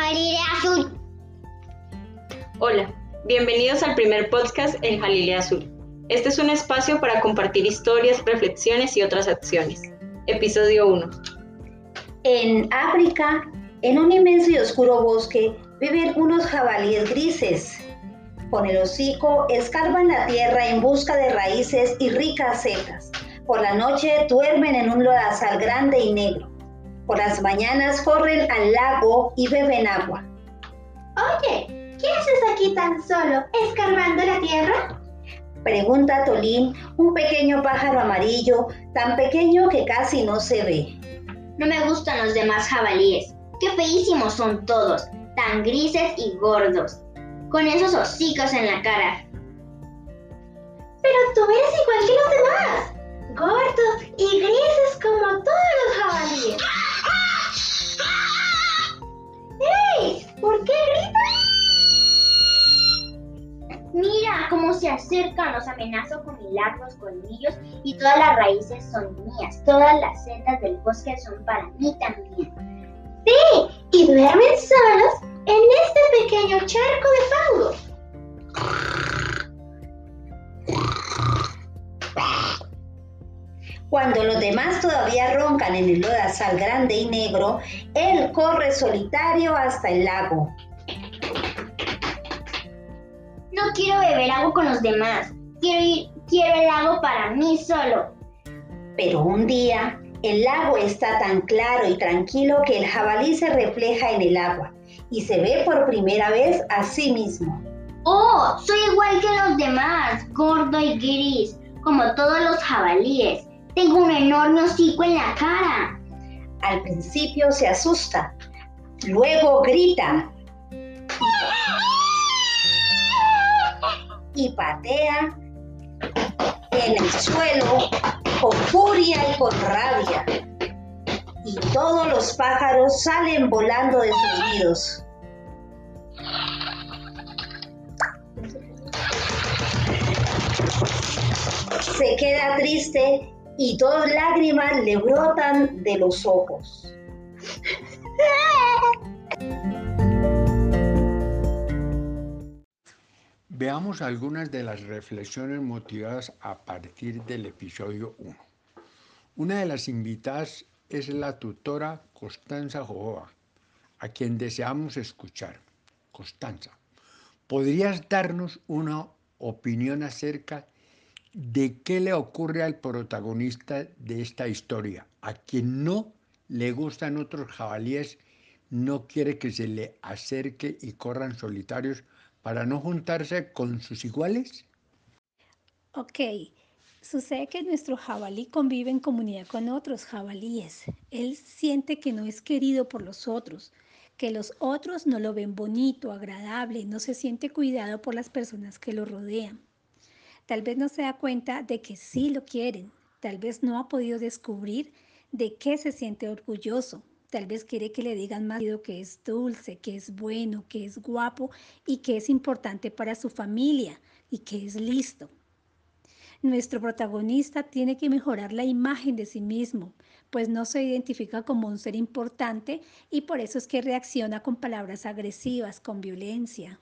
Jalilea Azul. Hola, bienvenidos al primer podcast en Jalilea Azul. Este es un espacio para compartir historias, reflexiones y otras acciones. Episodio 1. En África, en un inmenso y oscuro bosque, viven unos jabalíes grises. Con el hocico escarban la tierra en busca de raíces y ricas setas. Por la noche duermen en un lodazal grande y negro. Por las mañanas corren al lago y beben agua. Oye, ¿qué haces aquí tan solo, escarbando la tierra? Pregunta Tolín, un pequeño pájaro amarillo, tan pequeño que casi no se ve. No me gustan los demás jabalíes. Qué feísimos son todos, tan grises y gordos, con esos hocicos en la cara. Pero tú eres igual que los demás, se acercan, los amenazo con mis largos colmillos y todas las raíces son mías, todas las setas del bosque son para mí también. Sí, y duermen solos en este pequeño charco de fango. Cuando los demás todavía roncan en el lodazal grande y negro, él corre solitario hasta el lago. No quiero beber agua con los demás. Quiero, ir, quiero el lago para mí solo. Pero un día, el lago está tan claro y tranquilo que el jabalí se refleja en el agua y se ve por primera vez a sí mismo. Oh, soy igual que los demás, gordo y gris, como todos los jabalíes. Tengo un enorme hocico en la cara. Al principio se asusta, luego grita y patea en el suelo con furia y con rabia. Y todos los pájaros salen volando de sus nidos. Se queda triste y dos lágrimas le brotan de los ojos. Veamos algunas de las reflexiones motivadas a partir del episodio 1. Una de las invitadas es la tutora Constanza Jojoa, a quien deseamos escuchar. Constanza, ¿podrías darnos una opinión acerca de qué le ocurre al protagonista de esta historia, a quien no le gustan otros jabalíes, no quiere que se le acerque y corran solitarios para no juntarse con sus iguales? Ok, sucede que nuestro jabalí convive en comunidad con otros jabalíes. Él siente que no es querido por los otros, que los otros no lo ven bonito, agradable, no se siente cuidado por las personas que lo rodean. Tal vez no se da cuenta de que sí lo quieren, tal vez no ha podido descubrir de qué se siente orgulloso, Tal vez quiere que le digan más que es dulce, que es bueno, que es guapo y que es importante para su familia y que es listo. Nuestro protagonista tiene que mejorar la imagen de sí mismo, pues no se identifica como un ser importante y por eso es que reacciona con palabras agresivas, con violencia.